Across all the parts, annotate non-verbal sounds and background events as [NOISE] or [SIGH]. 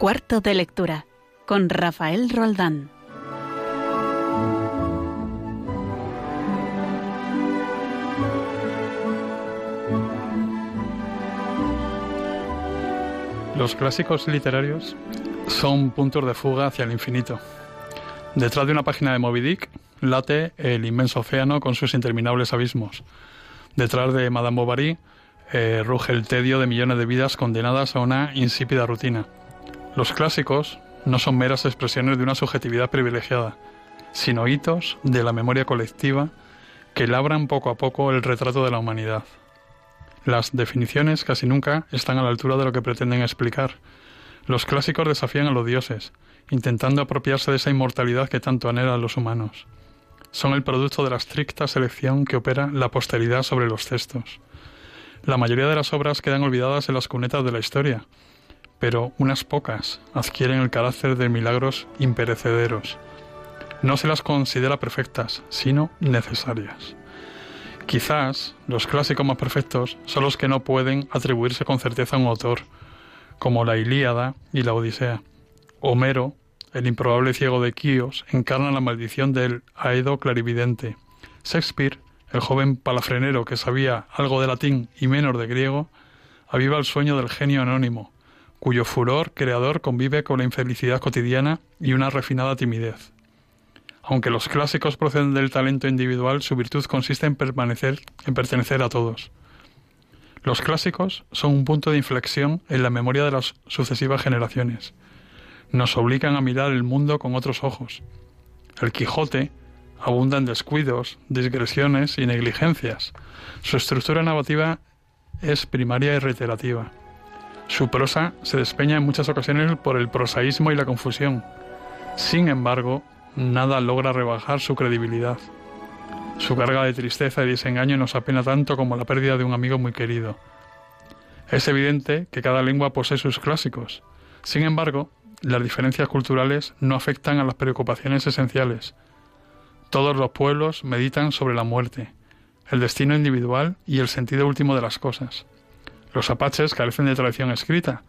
Cuarto de lectura con Rafael Roldán. Los clásicos literarios son puntos de fuga hacia el infinito. Detrás de una página de Moby Dick late el inmenso océano con sus interminables abismos. Detrás de Madame Bovary eh, ruge el tedio de millones de vidas condenadas a una insípida rutina. Los clásicos no son meras expresiones de una subjetividad privilegiada, sino hitos de la memoria colectiva que labran poco a poco el retrato de la humanidad. Las definiciones casi nunca están a la altura de lo que pretenden explicar. Los clásicos desafían a los dioses, intentando apropiarse de esa inmortalidad que tanto anhelan los humanos. Son el producto de la estricta selección que opera la posteridad sobre los textos. La mayoría de las obras quedan olvidadas en las cunetas de la historia, pero unas pocas adquieren el carácter de milagros imperecederos. No se las considera perfectas, sino necesarias. Quizás los clásicos más perfectos son los que no pueden atribuirse con certeza a un autor, como la Ilíada y la Odisea. Homero, el improbable ciego de Quíos, encarna la maldición del Aedo clarividente. Shakespeare, el joven palafrenero que sabía algo de latín y menos de griego, aviva el sueño del genio anónimo, cuyo furor creador convive con la infelicidad cotidiana y una refinada timidez. Aunque los clásicos proceden del talento individual, su virtud consiste en permanecer, en pertenecer a todos. Los clásicos son un punto de inflexión en la memoria de las sucesivas generaciones. Nos obligan a mirar el mundo con otros ojos. El Quijote abunda en descuidos, digresiones y negligencias. Su estructura narrativa es primaria y reiterativa. Su prosa se despeña en muchas ocasiones por el prosaísmo y la confusión. Sin embargo, nada logra rebajar su credibilidad. Su carga de tristeza y desengaño nos apena tanto como la pérdida de un amigo muy querido. Es evidente que cada lengua posee sus clásicos. Sin embargo, las diferencias culturales no afectan a las preocupaciones esenciales. Todos los pueblos meditan sobre la muerte, el destino individual y el sentido último de las cosas. Los apaches carecen de tradición escrita,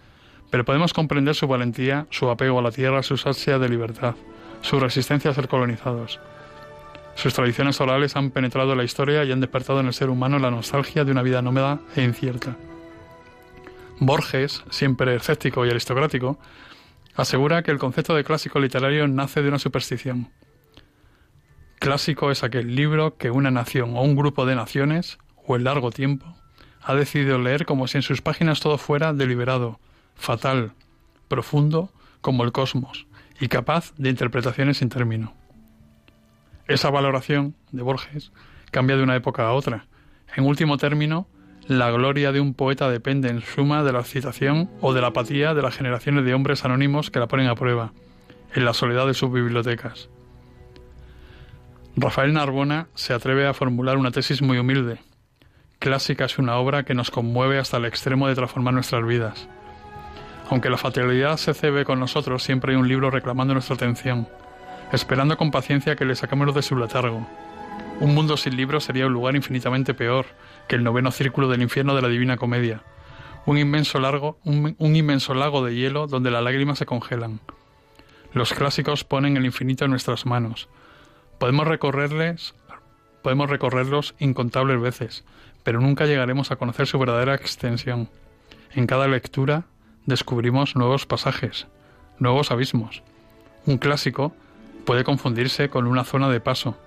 pero podemos comprender su valentía, su apego a la tierra, su ansia de libertad su resistencia a ser colonizados. Sus tradiciones orales han penetrado en la historia y han despertado en el ser humano la nostalgia de una vida nómada e incierta. Borges, siempre escéptico y aristocrático, asegura que el concepto de clásico literario nace de una superstición. Clásico es aquel libro que una nación o un grupo de naciones, o en largo tiempo, ha decidido leer como si en sus páginas todo fuera deliberado, fatal, profundo, como el cosmos, y capaz de interpretaciones sin término. Esa valoración de Borges cambia de una época a otra. En último término, la gloria de un poeta depende en suma de la citación o de la apatía de las generaciones de hombres anónimos que la ponen a prueba, en la soledad de sus bibliotecas. Rafael Narbona se atreve a formular una tesis muy humilde. Clásica es una obra que nos conmueve hasta el extremo de transformar nuestras vidas. Aunque la fatalidad se cebe con nosotros, siempre hay un libro reclamando nuestra atención, esperando con paciencia que le saquemos de su letargo. Un mundo sin libros sería un lugar infinitamente peor que el noveno círculo del infierno de la Divina Comedia. Un inmenso, un inmenso lago de hielo donde las lágrimas se congelan. Los clásicos ponen el infinito en nuestras manos. Podemos recorrerles, podemos recorrerlos incontables veces, pero nunca llegaremos a conocer su verdadera extensión. En cada lectura descubrimos nuevos pasajes, nuevos abismos. Un clásico puede confundirse con una zona de paso.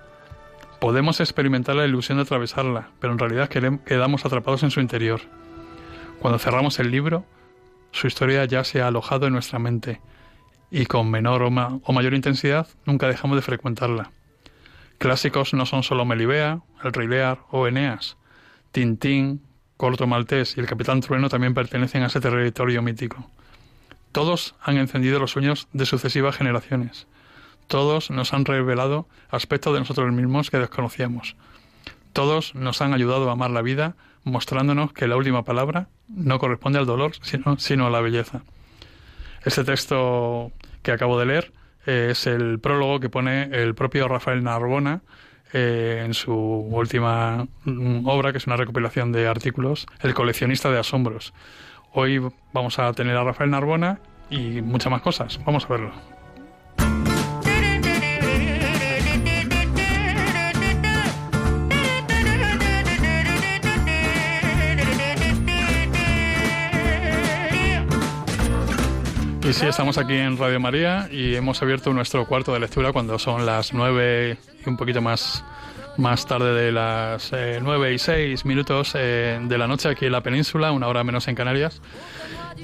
Podemos experimentar la ilusión de atravesarla, pero en realidad quedamos atrapados en su interior. Cuando cerramos el libro, su historia ya se ha alojado en nuestra mente y con menor o, mayor intensidad nunca dejamos de frecuentarla. Clásicos no son solo Melibea, El Rey o Eneas. Tintín, Corto Maltés y el Capitán Trueno también pertenecen a ese territorio mítico. Todos han encendido los sueños de sucesivas generaciones. Todos nos han revelado aspectos de nosotros mismos que desconocíamos. Todos nos han ayudado a amar la vida, mostrándonos que la última palabra no corresponde al dolor, sino, sino a la belleza. Este texto que acabo de leer eh, es el prólogo que pone el propio Rafael Narbona eh, en su última mm, obra, que es una recopilación de artículos, El coleccionista de asombros. Hoy vamos a tener a Rafael Narbona y muchas más cosas. Vamos a verlo. Sí, estamos aquí en Radio María y hemos abierto nuestro cuarto de lectura cuando son las nueve y un poquito más, más tarde de las eh, nueve y seis minutos eh, de la noche aquí en la península, una hora menos en Canarias.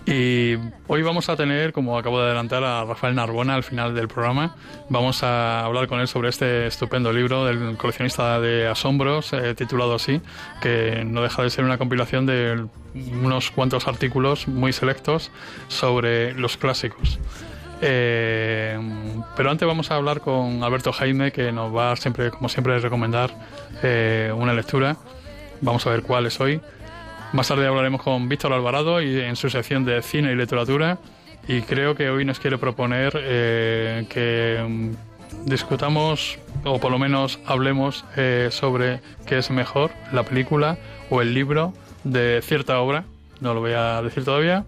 Y hoy vamos a tener, como acabo de adelantar, a Rafael Narbona al final del programa. Vamos a hablar con él sobre este estupendo libro del coleccionista de asombros, eh, titulado así, que no deja de ser una compilación de unos cuantos artículos muy selectos sobre los clásicos. Eh, pero antes vamos a hablar con Alberto Jaime, que nos va siempre, como siempre, a recomendar eh, una lectura. Vamos a ver cuál es hoy. Más tarde hablaremos con Víctor Alvarado y en su sección de cine y literatura. Y creo que hoy nos quiere proponer eh, que mm, discutamos o por lo menos hablemos eh, sobre qué es mejor, la película o el libro de cierta obra. No lo voy a decir todavía.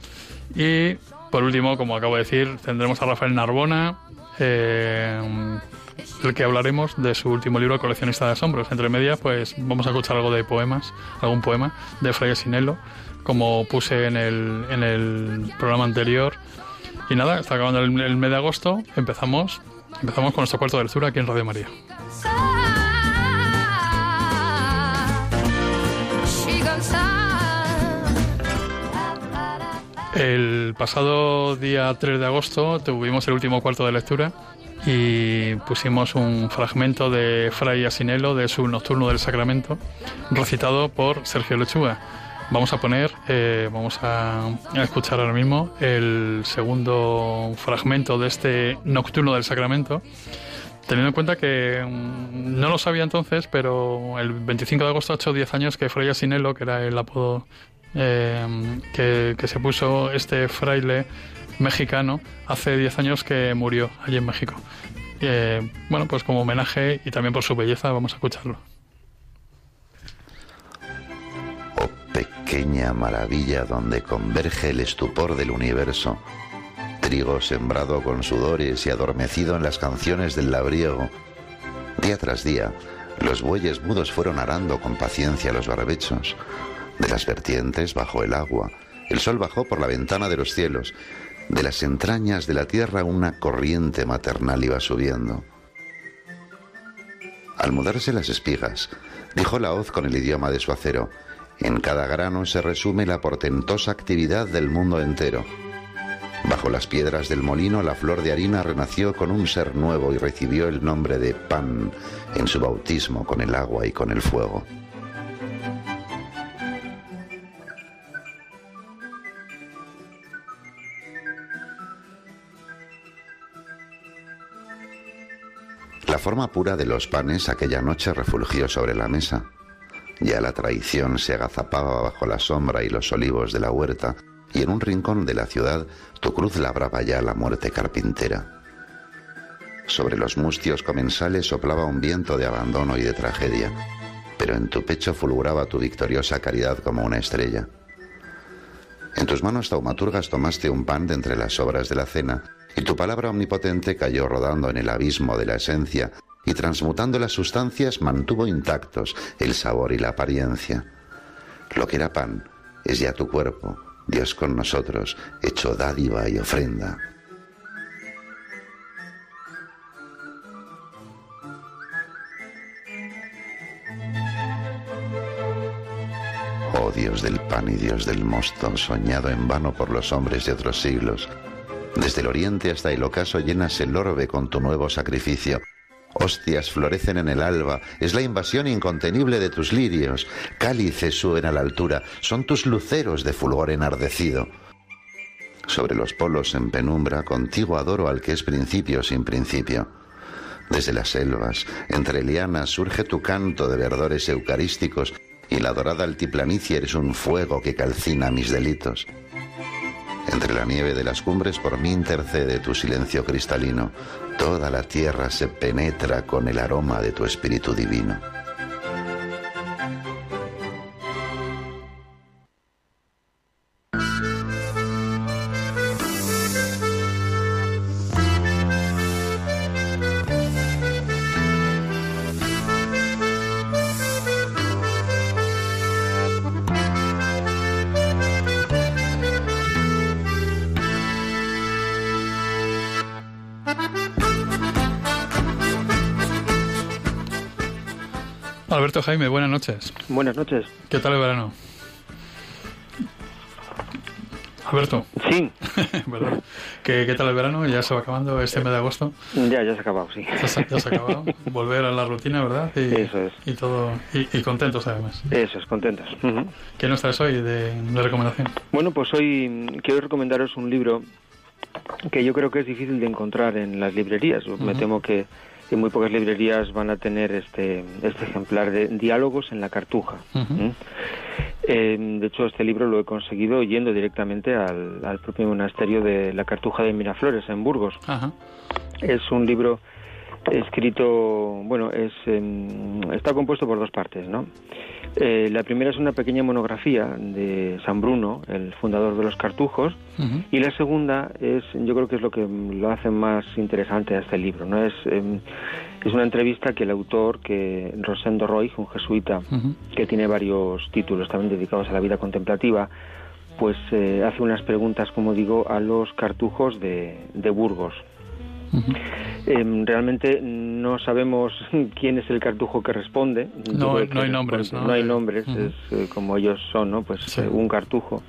Y por último, como acabo de decir, tendremos a Rafael Narbona. Eh, el que hablaremos de su último libro, Coleccionista de Asombros. Entre medias, pues vamos a escuchar algo de poemas, algún poema de Fray Sinello, como puse en el, en el programa anterior. Y nada, está acabando el, el mes de agosto, empezamos, empezamos con nuestro cuarto de lectura aquí en Radio María. El pasado día 3 de agosto tuvimos el último cuarto de lectura y pusimos un fragmento de Fray Asinello de su Nocturno del Sacramento, recitado por Sergio Lechuga. Vamos a poner, eh, vamos a, escuchar ahora mismo el segundo fragmento de este Nocturno del Sacramento, teniendo en cuenta que mm, no lo sabía entonces, pero el 25 de agosto ha hecho 10 años que Fray Asinello, que era el apodo eh, que, que se puso este fraile mexicano, hace 10 años que murió allí en México. Eh, bueno, pues como homenaje y también por su belleza, vamos a escucharlo. Oh pequeña maravilla donde converge el estupor del universo, trigo sembrado con sudores y adormecido en las canciones del labriego. Día tras día, los bueyes mudos fueron arando con paciencia los barbechos. De las vertientes bajo el agua, el sol bajó por la ventana de los cielos, de las entrañas de la tierra una corriente maternal iba subiendo. Al mudarse las espigas, dijo la hoz con el idioma de su acero, en cada grano se resume la portentosa actividad del mundo entero. Bajo las piedras del molino la flor de harina renació con un ser nuevo y recibió el nombre de pan en su bautismo con el agua y con el fuego. La forma pura de los panes aquella noche refulgió sobre la mesa. Ya la traición se agazapaba bajo la sombra y los olivos de la huerta, y en un rincón de la ciudad tu cruz labraba ya la muerte carpintera. Sobre los mustios comensales soplaba un viento de abandono y de tragedia, pero en tu pecho fulguraba tu victoriosa caridad como una estrella. En tus manos taumaturgas tomaste un pan de entre las sobras de la cena, y tu palabra omnipotente cayó rodando en el abismo de la esencia, y transmutando las sustancias mantuvo intactos el sabor y la apariencia. Lo que era pan es ya tu cuerpo, Dios con nosotros, hecho dádiva y ofrenda. Oh Dios del pan y Dios del mosto, soñado en vano por los hombres de otros siglos, desde el oriente hasta el ocaso llenas el orbe con tu nuevo sacrificio. Hostias florecen en el alba, es la invasión incontenible de tus lirios. Cálices suben a la altura, son tus luceros de fulgor enardecido. Sobre los polos en penumbra, contigo adoro al que es principio sin principio. Desde las selvas, entre lianas, surge tu canto de verdores eucarísticos, y la dorada altiplanicie eres un fuego que calcina mis delitos. Entre la nieve de las cumbres por mí intercede tu silencio cristalino. Toda la tierra se penetra con el aroma de tu espíritu divino. Alberto Jaime, buenas noches. Buenas noches. ¿Qué tal el verano? Alberto. Sí. [LAUGHS] ¿Qué, ¿Qué, tal el verano? Ya se va acabando este mes de agosto. Ya, ya se ha acabado, sí. Ya se, ya se ha acabado. [LAUGHS] Volver a la rutina, ¿verdad? Y, Eso es. Y todo, y, y contentos además. Eso es, contentos. Uh -huh. ¿Qué nos traes hoy de, de recomendación? Bueno, pues hoy quiero recomendaros un libro que yo creo que es difícil de encontrar en las librerías. Uh -huh. Me temo que en muy pocas librerías van a tener este, este ejemplar de Diálogos en la Cartuja. Uh -huh. ¿Mm? eh, de hecho, este libro lo he conseguido yendo directamente al, al, propio monasterio de la Cartuja de Miraflores, en Burgos. Uh -huh. Es un libro escrito, bueno, es eh, está compuesto por dos partes, ¿no? Eh, la primera es una pequeña monografía de San Bruno, el fundador de los cartujos, uh -huh. y la segunda es, yo creo que es lo que lo hace más interesante a este libro, ¿no? Es, eh, es una entrevista que el autor, que Rosendo Roy, un jesuita, uh -huh. que tiene varios títulos también dedicados a la vida contemplativa, pues eh, hace unas preguntas, como digo, a los cartujos de, de Burgos. Uh -huh. eh, realmente no sabemos [LAUGHS] quién es el cartujo que responde. No, no hay nombres, ¿no? No hay nombres, uh -huh. es eh, como ellos son, ¿no? Pues sí. un cartujo.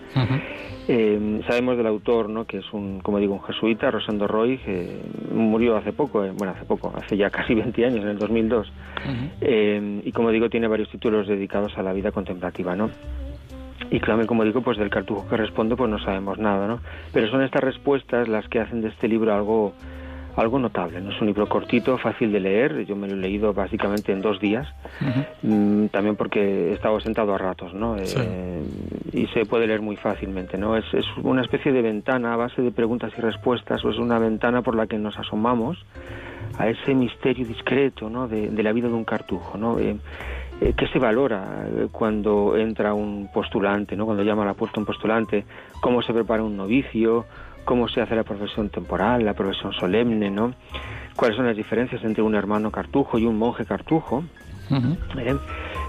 Eh, sabemos del autor, ¿no? Que es un, como digo, un jesuita, Rosendo Roy, que murió hace poco, eh, bueno, hace poco, hace ya [LAUGHS] casi 20 años, en el 2002. y como digo, tiene varios títulos dedicados a la vida contemplativa, ¿no? y claro, como digo, pues del cartujo que responde pues no sabemos nada, ¿no? Pero son estas respuestas las que hacen de este libro algo algo notable. ¿no? Es un libro cortito, fácil de leer. Yo me lo he leído básicamente en dos días. Uh -huh. También porque he estado sentado a ratos, ¿no? Sí. Eh, y se puede leer muy fácilmente, ¿no? Es, es, una especie de ventana a base de preguntas y respuestas, o es una ventana por la que nos asomamos a ese misterio discreto, ¿no? De, de la vida de un cartujo, ¿no? Eh, eh, ¿Qué se valora cuando entra un postulante, ¿no? Cuando llama a la puerta un postulante, cómo se prepara un novicio, cómo se hace la profesión temporal, la profesión solemne, ¿no? ¿Cuáles son las diferencias entre un hermano cartujo y un monje cartujo? Uh -huh. ¿Eh?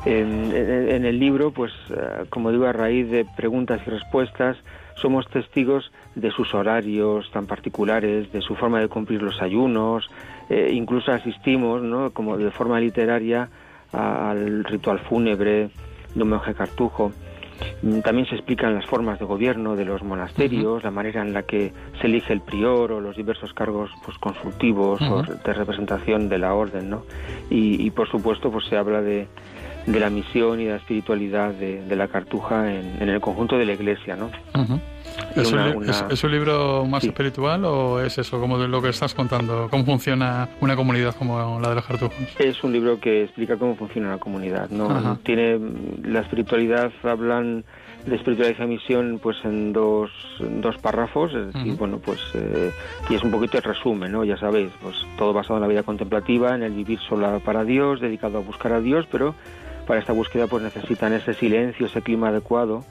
en, el libro, pues, uh, como digo, a raíz de preguntas y respuestas, somos testigos de sus horarios tan particulares, de su forma de cumplir los ayunos, eh, incluso asistimos, ¿no? Como de forma literaria, a, al ritual fúnebre de un monje cartujo. También se explican las formas de gobierno de los monasterios, uh -huh. la manera en la que se elige el prior o los diversos cargos pues, consultivos uh -huh. o de representación de la orden, ¿no? Y, y, por supuesto, pues se habla de, de la misión y de la espiritualidad de, de la cartuja en, en, el conjunto de la Iglesia, ¿no? Uh -huh. ¿Es, una, un, una... ¿Es, ¿Es, un, libro más sí. espiritual o es eso, como de lo que estás contando? ¿Cómo funciona una comunidad como la de los cartujos? Es un libro que explica cómo funciona una comunidad, ¿no? Ajá. Tiene la espiritualidad, hablan de espiritualidad y misión pues en dos, dos párrafos, es decir, uh -huh. bueno, pues eh, y es un poquito el resumen, ¿no? Ya sabéis, pues todo basado en la vida contemplativa, en el vivir sola para Dios, dedicado a buscar a Dios, pero para esta búsqueda pues necesitan ese silencio, ese clima adecuado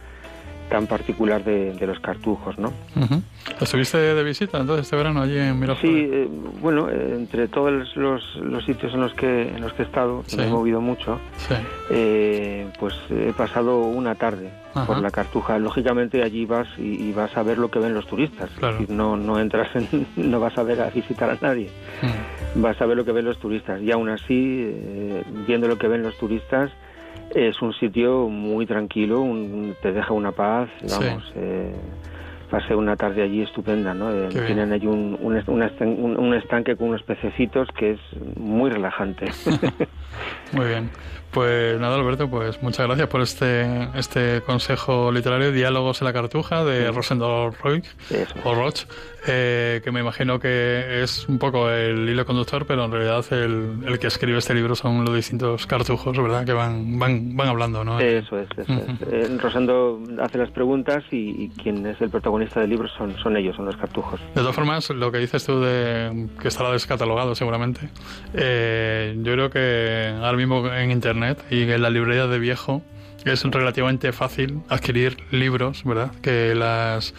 tan particular de, de los cartujos, ¿no? Uh -huh. ¿Estuviste de visita entonces este verano allí en Miraflores? Sí, eh, bueno, eh, entre todos los, los, sitios en los que en los que he estado, sí. me he movido mucho, sí. eh, pues he pasado una tarde Ajá. por la Cartuja. Lógicamente allí vas y, y, vas a ver lo que ven los turistas. Claro. Es decir, no, no entras en, [LAUGHS] no vas a ver a visitar a nadie. Uh Vas a ver lo que ven los turistas. Y aún así, eh, viendo lo que ven los turistas, es un sitio muy tranquilo, un, te deja una paz, vamos. Sí. Eh, pasé una tarde allí estupenda, ¿no? Eh, tienen allí un, un, estanque con unos pececitos que es muy relajante. [LAUGHS] muy bien. Pues nada, Alberto, pues muchas gracias por este este consejo literario, Diálogos en la Cartuja, de sí. Rosendo Roy, o Roch, eh, que me imagino que es un poco el hilo conductor, pero en realidad el, el, que escribe este libro son los distintos cartujos, ¿verdad? Que van van, van hablando, ¿no? Eso es, eso uh -huh. es. Eh, Rosendo hace las preguntas y, y, quien es el protagonista del libro son, son ellos, son los cartujos. De todas formas, lo que dices tú de que estará descatalogado seguramente, eh, yo creo que ahora mismo en Internet y en la librería de viejo es relativamente fácil adquirir libros, ¿verdad? Que las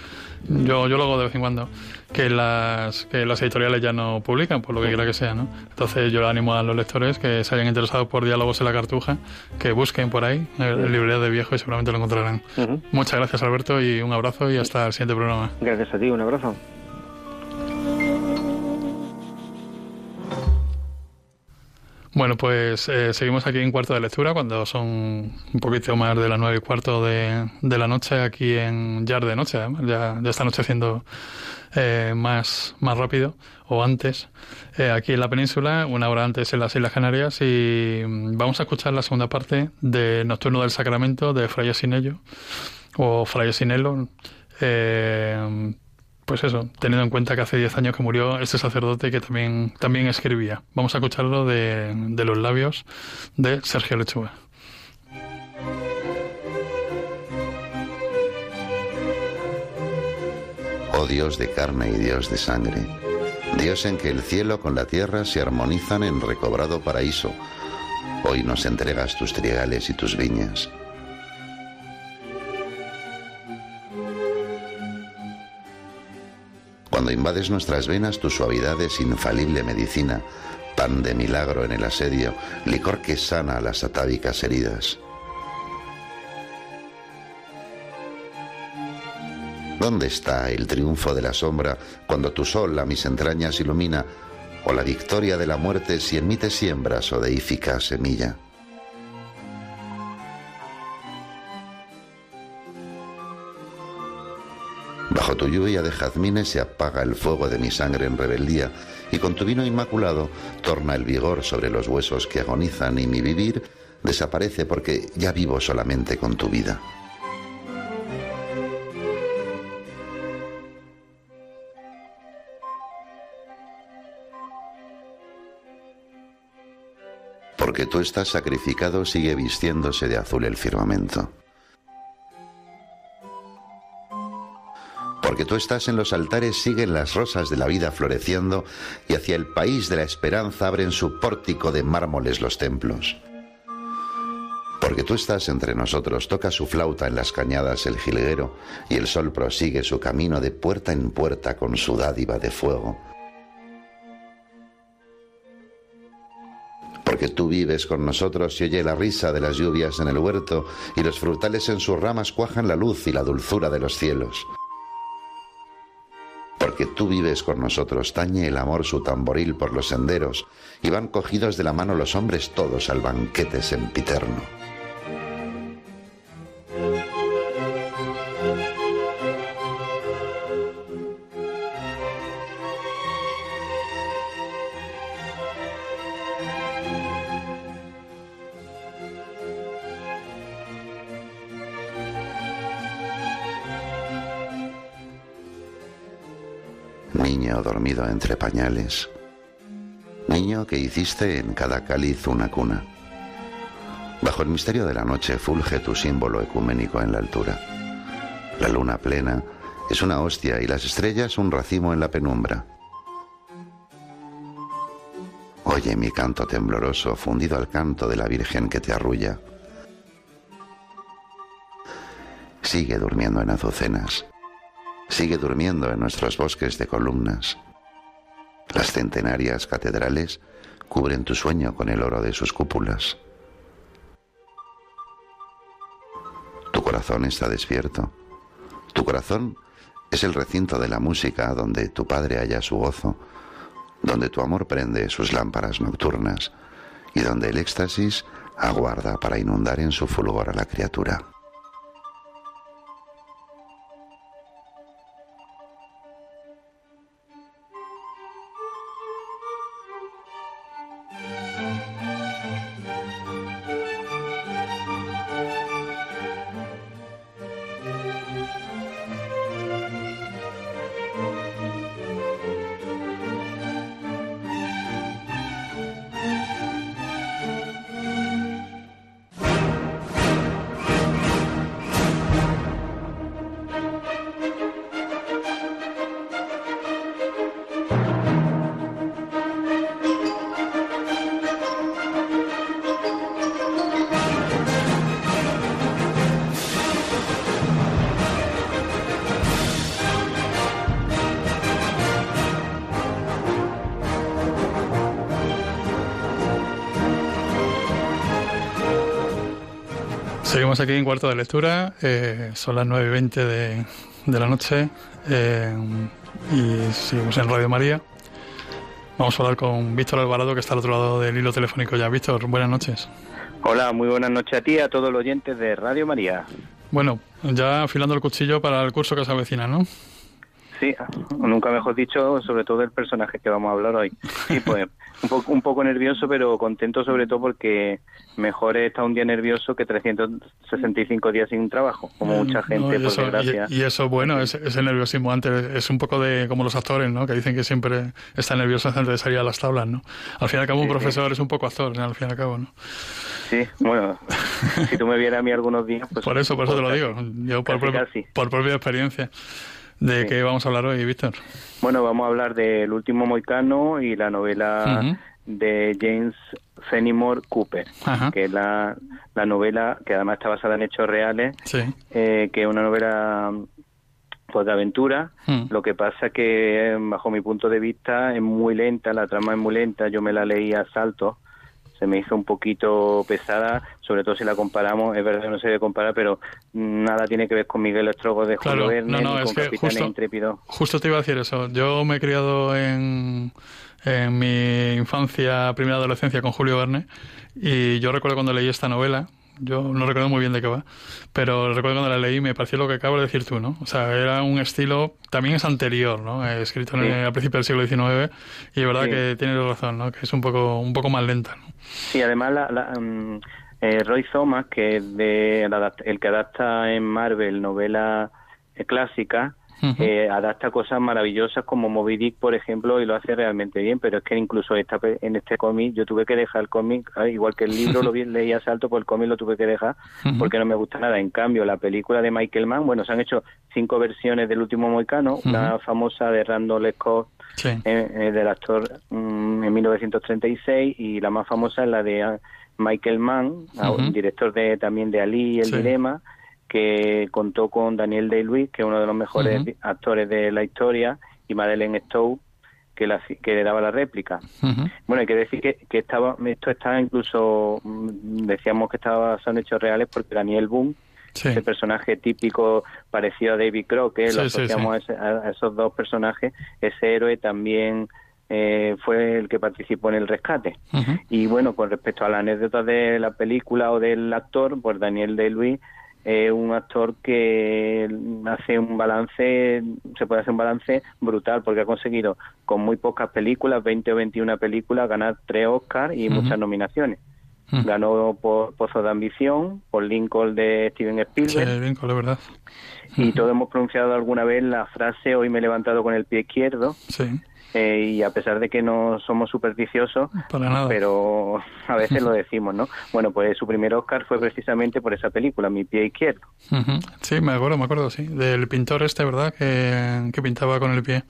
yo, yo lo hago de vez en cuando, que las, que las editoriales ya no publican, por lo que quiera que sea, ¿no? Entonces yo le animo a los lectores que se hayan interesado por Diálogos en la Cartuja, que busquen por ahí, en librería de viejo y seguramente lo encontrarán. Uh -huh. Muchas gracias Alberto y un abrazo y hasta el siguiente programa. Gracias a ti, un abrazo. Bueno, pues eh, seguimos aquí en cuarto de lectura cuando son un poquito más de las nueve y cuarto de, la noche aquí en Yard de Noche. Ya, ya está anocheciendo eh, más, más rápido o antes eh, aquí en la península, una hora antes en las Islas Canarias y mm, vamos a escuchar la segunda parte de Nocturno del Sacramento de Fray Sinello o Fray Sinello. Eh, pues eso, teniendo en cuenta que hace 10 años que murió este sacerdote que también, también escribía. Vamos a escucharlo de, de los labios de Sergio Lechuga. Oh Dios de carne y Dios de sangre, Dios en que el cielo con la tierra se armonizan en recobrado paraíso, hoy nos entregas tus trigales y tus viñas Cuando invades nuestras venas, tu suavidad es infalible medicina, pan de milagro en el asedio, licor que sana las atávicas heridas. ¿Dónde está el triunfo de la sombra cuando tu sol a mis entrañas ilumina, o la victoria de la muerte si en mí te siembras o deífica semilla? Bajo tu lluvia de jazmines se apaga el fuego de mi sangre en rebeldía, y con tu vino inmaculado torna el vigor sobre los huesos que agonizan, y mi vivir desaparece porque ya vivo solamente con tu vida. Porque tú estás sacrificado sigue vistiéndose de azul el firmamento. Porque tú estás en los altares, siguen las rosas de la vida floreciendo y hacia el país de la esperanza abren su pórtico de mármoles los templos. Porque tú estás entre nosotros, toca su flauta en las cañadas el jilguero y el sol prosigue su camino de puerta en puerta con su dádiva de fuego. Porque tú vives con nosotros y oye la risa de las lluvias en el huerto y los frutales en sus ramas cuajan la luz y la dulzura de los cielos porque tú vives con nosotros, tañe el amor su tamboril por los senderos, y van cogidos de la mano los hombres todos al banquete sempiterno. Entre pañales, niño que hiciste en cada cáliz una cuna. Bajo el misterio de la noche fulge tu símbolo ecuménico en la altura. La luna plena es una hostia y las estrellas un racimo en la penumbra. Oye mi canto tembloroso fundido al canto de la Virgen que te arrulla. Sigue durmiendo en azucenas sigue durmiendo en nuestros bosques de columnas. Las centenarias catedrales cubren tu sueño con el oro de sus cúpulas. Tu corazón está despierto. Tu corazón es el recinto de la música donde tu padre halla su gozo, donde tu amor prende sus lámparas nocturnas y donde el éxtasis aguarda para inundar en su fulgor a la criatura. Seguimos aquí en cuarto de lectura, eh, son las 9 y 20 de, de la noche eh, y seguimos en Radio María. Vamos a hablar con Víctor Alvarado, que está al otro lado del hilo telefónico ya. Víctor, buenas noches. Hola, muy buenas noches a ti a todos los oyentes de Radio María. Bueno, ya afilando el cuchillo para el curso que se avecina, ¿no? Sí, nunca mejor dicho, sobre todo el personaje que vamos a hablar hoy. Sí, pues poco, un poco nervioso, pero contento sobre todo porque mejor estar un día nervioso que 365 días sin trabajo, como mucha gente, y por eso, desgracia. Y, y eso, bueno, es, es el nerviosismo antes, es un poco de como los actores, ¿no? Que dicen que siempre están nerviosos antes de salir a las tablas, ¿no? Al fin y al cabo, un sí. profesor es un poco actor, ¿no? al fin y al cabo, ¿no? Sí, bueno, si tú me vieras a mí algunos días, pues... Por eso, por eso te lo digo, yo por, casi, casi. por propia experiencia. ¿De Sí. qué vamos a hablar hoy, Víctor? Bueno, vamos a hablar del último moicano y la novela de James Fenimore Cooper, Ajá. que es la, la novela que además está basada en hechos reales, Sí. eh, que es una novela pues de aventura. Mm. Lo que pasa que eh, bajo mi punto de vista es muy lenta, la trama es muy lenta. Yo me la leí a salto, se me hizo un poquito pesada, sobre todo si la comparamos. Es verdad que no se debe comparar, pero nada tiene que ver con Miguel Estrogo de Claro, Julio Verne no, no, ni es con que Capitanes justo-. Justo te iba a decir eso. Yo me he criado en, en mi infancia, primera adolescencia con Julio Verne y yo recuerdo cuando leí esta novela, yo no recuerdo muy bien de qué va, pero recuerdo cuando la leí me pareció lo que acabas de decir tú, ¿no? O sea, era un estilo, también es anterior, ¿no? Eh, escrito en el- a principios del siglo XIX y es verdad Sí. que tienes razón, ¿no? Que es un poco, un poco más lenta, ¿no? Sí, además la, la, mm, eh, Roy Thomas, que es de, el que adapta en Marvel novela eh, clásica, Eh, adapta cosas maravillosas como Moby Dick, por ejemplo, y lo hace realmente bien, pero es que incluso esta, en este cómic yo tuve que dejar el cómic, ah, igual que el libro lo vi- [LAUGHS] leí a salto, pues el cómic lo tuve que dejar porque no me gusta nada. En cambio, la película de Michael Mann, bueno, se han hecho cinco versiones del último Moicano, una famosa de Randall Scott, Sí. eh, eh, del actor mm, en 1936 y la más famosa es la de ah, Michael Mann, ah, director de también de Ali y el Sí. dilema, que contó con Daniel Day-Lewis, que es uno de los mejores actores de la historia, y Madeleine Stowe, que, la, que le daba la réplica. Bueno, hay que decir que, que estaba, esto está incluso, mm, decíamos que estaba en hechos reales porque Daniel Boone, Sí. ese personaje típico parecido a David Crockett, Sí, lo asociamos sí. A, ese- a esos dos personajes, ese héroe también eh, fue el que participó en el rescate. Y bueno, con respecto a la anécdota de la película o del actor, pues Daniel Day-Lewis es un actor que hace un balance, se puede hacer un balance brutal porque ha conseguido con muy pocas películas, 20 o 21 películas, ganar tres Oscars y muchas nominaciones. Ganó por Pozo de Ambición, por Lincoln de Steven Sí, Spielberg. Bien, con la verdad. y todos hemos pronunciado alguna vez la frase hoy me he levantado con el pie izquierdo Sí, eh, y a pesar de que no somos supersticiosos, para nada. pero a veces lo decimos, ¿no? [LAUGHS] Bueno, pues su primer Oscar fue precisamente por esa película, Mi pie izquierdo. Sí, me acuerdo, me acuerdo, sí. Del pintor este, ¿verdad? Que, que pintaba con el pie.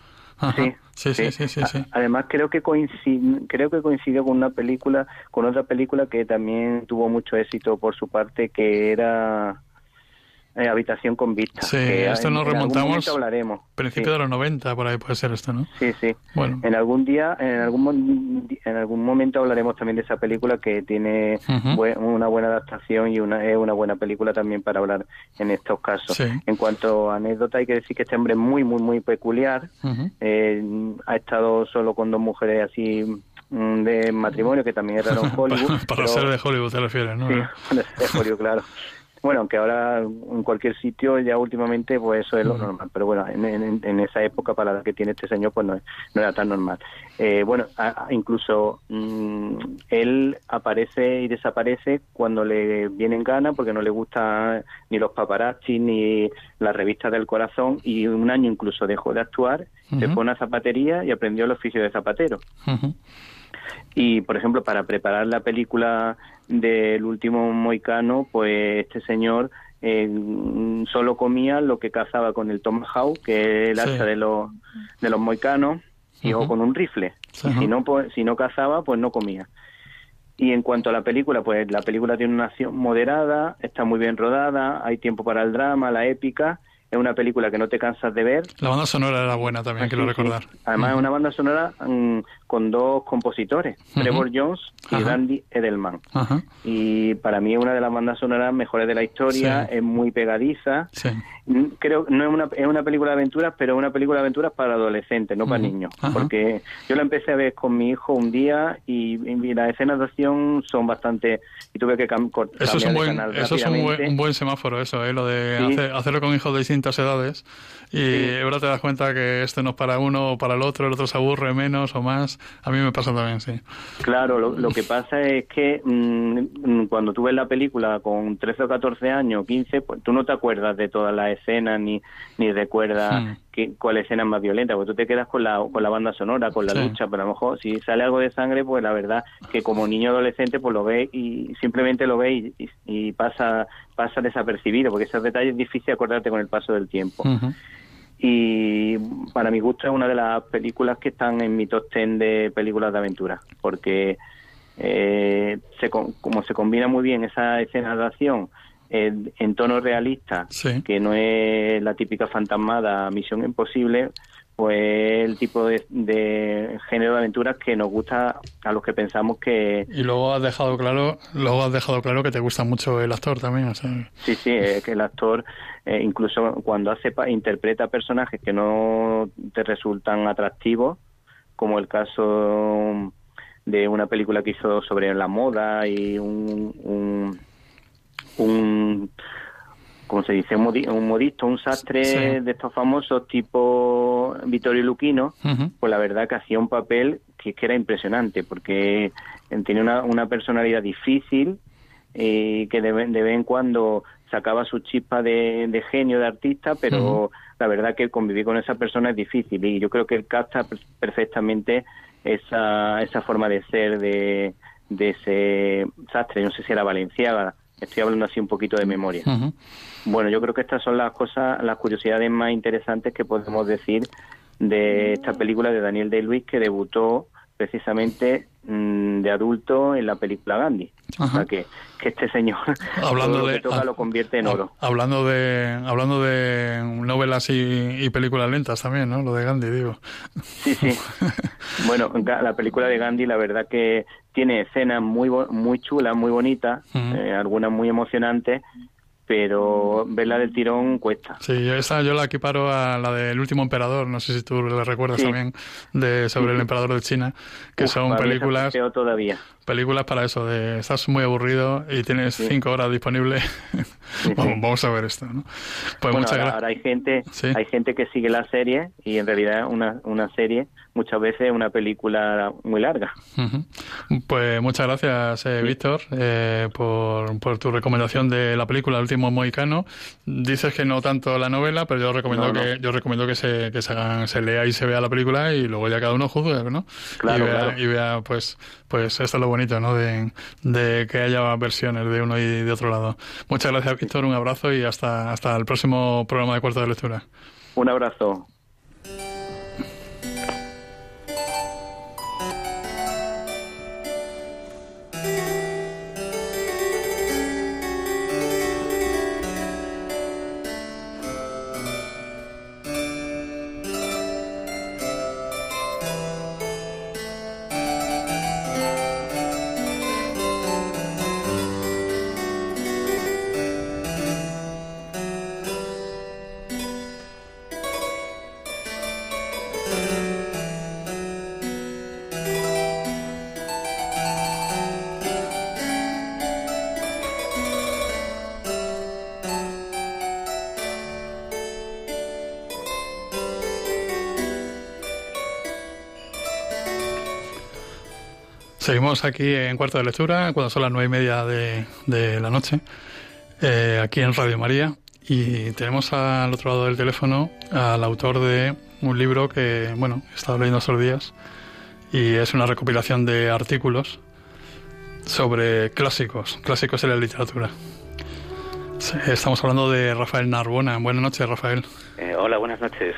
Sí, sí, sí, sí, sí. Además creo que coincide, creo que coincidió con una película, con otra película que también tuvo mucho éxito por su parte, que era eh, Habitación con vista. Sí, que esto en- nos en algún remontamos momento hablaremos. Principio Sí. de los 90, por ahí puede ser esto, ¿no? Sí, sí. Bueno. En algún día, en algún en algún momento hablaremos también de esa película que tiene una buena adaptación y una es una buena película también para hablar en estos casos. Sí. En cuanto a anécdota, hay que decir que este hombre es muy, muy, muy peculiar. Eh, ha estado solo con dos mujeres así mm, de matrimonio, que también es [LAUGHS] raro en Hollywood. para [LAUGHS] para pero- ser de Hollywood te refieres, ¿no? Sí, [LAUGHS] de Hollywood, claro. Bueno, aunque ahora en cualquier sitio ya últimamente pues eso es lo Mm. normal, pero bueno, en, en- en esa época para la que tiene este señor pues no, no era tan normal. Eh, bueno, a- incluso mm, él aparece y desaparece cuando le vienen ganas porque no le gustan ni los paparazzi ni las revistas del corazón y un año incluso dejó de actuar, se fue a una zapatería y aprendió el oficio de zapatero. Ujú. Y, por ejemplo, para preparar la película del último moicano, pues este señor eh, solo comía lo que cazaba con el tomahawk, que es el Sí. hacha de los, de los moicanos, y o con un rifle. Y si no, pues, si no cazaba, pues no comía. Y en cuanto a la película, pues la película tiene una acción moderada, está muy bien rodada, hay tiempo para el drama, la épica, es una película que no te cansas de ver. La banda sonora era buena también, quiero recordar. Además es una banda sonora mm, con dos compositores, Trevor Jones y Randy Edelman. Y para mí es una de las bandas sonoras mejores de la historia, es muy pegadiza. Creo no es una, es una película de aventuras, pero es una película de aventuras para adolescentes, no para niños. Porque yo la empecé a ver con mi hijo un día y, las escenas de acción son bastante... y tuve que cortar eso es un buen, Eso es un buen, semáforo, eso, ¿eh? lo de hacerlo con hijos de distintas edades. Y ahora te das cuenta que este no es para uno o para el otro, el otro se aburre menos o más. A mí me pasa también, sí. Claro, lo, que pasa es que mm, cuando tú ves la película con 13 o 14 años, 15, pues tú no te acuerdas de todas las escenas ni, ni recuerdas hmm. que, cuál escena es más violenta, porque tú te quedas con la, con la banda sonora, con la lucha, pero a lo mejor si sale algo de sangre, pues la verdad que como niño adolescente pues lo ves y simplemente lo ves y, pasa, pasa desapercibido, porque esos detalles es difícil acordarte con el paso del tiempo y para mi gusto es una de las películas que están en mi top ten de películas de aventura porque eh, se, como se combina muy bien esa escena de acción en tono realista que no es la típica fantasmada Misión Imposible pues el tipo de, género de aventuras que nos gusta a los que pensamos que y luego has dejado claro luego has dejado claro que te gusta mucho el actor también sí sí que el actor eh, incluso cuando hace interpreta personajes que no te resultan atractivos como el caso de una película que hizo sobre la moda y un, un, un como se dice, un modisto, un sastre de estos famosos tipo Vittorio Luquino, pues la verdad que hacía un papel que, era impresionante, porque tenía una, una personalidad difícil y eh, que de, de, vez en cuando sacaba su chispa de, genio, de artista, pero la verdad que convivir con esa persona es difícil y yo creo que él capta perfectamente esa, esa forma de ser de, de ese sastre, no sé si era Valenciaga, estoy hablando así un poquito de memoria. Bueno, yo creo que estas son las cosas, las curiosidades más interesantes que podemos decir de esta película de Daniel Day-Lewis que debutó precisamente mm, de adulto en la película Gandhi. O sea que, que este señor [LAUGHS] hablando lo que toca lo convierte en oro. Hablando de hablando de novelas y, películas lentas también, ¿no? Lo de Gandhi, digo. Sí, sí. [LAUGHS] bueno, la película de Gandhi, la verdad que tiene escenas muy muy chulas, muy bonitas, eh, algunas muy emocionantes pero verla del tirón cuesta. Sí, yo esa yo la equiparo a la del último emperador, no sé si tú la recuerdas también, de sobre el emperador de China, que son películas todavía. Películas para eso, de estás muy aburrido y tienes cinco horas disponibles, [LAUGHS] vamos, a ver esto, ¿no? Pues muchas gracias. Ahora hay gente, hay gente que sigue la serie y en realidad una, una serie muchas veces una película muy larga. Pues muchas gracias, eh, Víctor, eh, por, por, tu recomendación de la película El último mohicano. Dices que no tanto la novela, pero yo recomiendo que yo recomiendo que se que se, lea y se vea la película y luego ya cada uno juzgue, ¿no? Claro, y vea, claro. y vea pues pues esto es lo bonito, ¿no? De, que haya versiones de uno y de otro lado. Muchas gracias, Víctor, un abrazo y hasta hasta el próximo programa de Cuarto de Lectura. Un abrazo. Aquí en cuarto de lectura, cuando son las nueve y media de, la noche, eh, aquí en Radio María. Y tenemos al otro lado del teléfono al autor de un libro que, bueno, he estado leyendo estos días y es una recopilación de artículos sobre clásicos, clásicos de la literatura. Estamos hablando de Rafael Narbona. Buenas noches, Rafael. Eh, hola, buenas noches,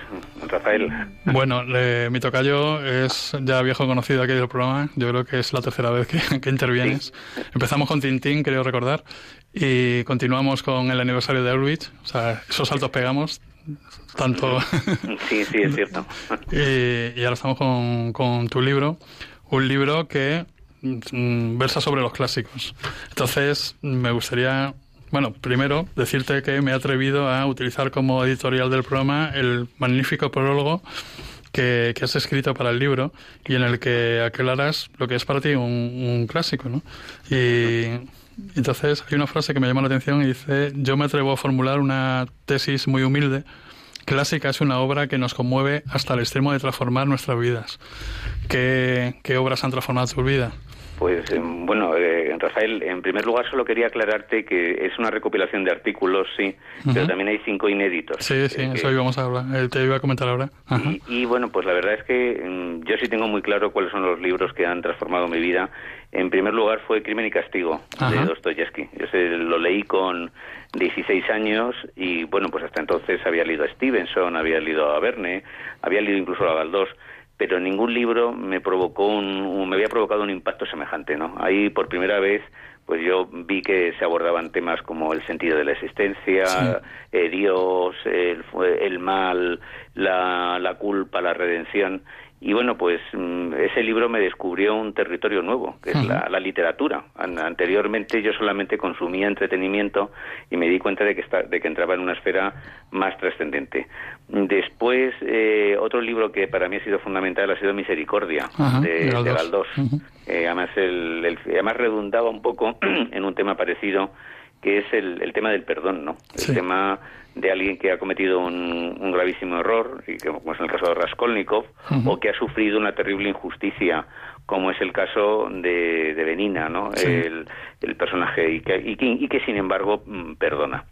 Rafael. Bueno, mi tocayo es ya viejo conocido aquí del programa. Yo creo que es la tercera vez que, intervienes. Empezamos con Tintín, creo recordar, y continuamos con el aniversario de Auschwitz. O sea, esos saltos pegamos tanto. [LAUGHS] Sí, sí, es cierto. [LAUGHS] y, ahora estamos con, con tu libro, un libro que mm, versa sobre los clásicos. Entonces, me gustaría bueno, primero decirte que me he atrevido a utilizar como editorial del programa el magnífico prólogo que, has escrito para el libro y en el que aclaras lo que es para ti un, clásico, ¿no? Y entonces hay una frase que me llama la atención y dice, yo me atrevo a formular una tesis muy humilde. Clásica es una obra que nos conmueve hasta el extremo de transformar nuestras vidas. ¿Qué, qué obras han transformado tu vida? Pues eh, bueno, eh, Rafael, en primer lugar solo quería aclararte que es una recopilación de artículos, sí, pero también hay cinco inéditos. Sí, sí, eso íbamos a hablar, eh, te iba a comentar ahora. Y, bueno, pues la verdad es que mm, yo sí tengo muy claro cuáles son los libros que han transformado mi vida. En primer lugar fue Crimen y Castigo, de Dostoyevsky. Yo lo leí con 16 años y bueno, pues hasta entonces había leído a Stevenson, había leído a Verne, había leído incluso a Galdós pero ningún libro me provocó un, me había provocado un impacto semejante, ¿no? Ahí por primera vez pues yo vi que se abordaban temas como el sentido de la existencia, eh, Dios, el, el mal, la, la culpa, la redención. Y bueno, pues mm, ese libro me descubrió un territorio nuevo, que es la, literatura. anteriormente yo solamente consumía entretenimiento y me di cuenta de que, de que entraba en una esfera más trascendente. Después, eh, otro libro que para mí ha sido fundamental ha sido Misericordia, de, Galdós. Eh, además, el, además redundaba un poco [CLEARS THROAT] en un tema parecido que es el, tema del perdón, ¿no? El tema de alguien que ha cometido un, gravísimo error, y que, como es el caso de Raskolnikov, o que ha sufrido una terrible injusticia, como es el caso de, de Benina, ¿no? El, personaje, y que, y que, sin embargo mm, perdona.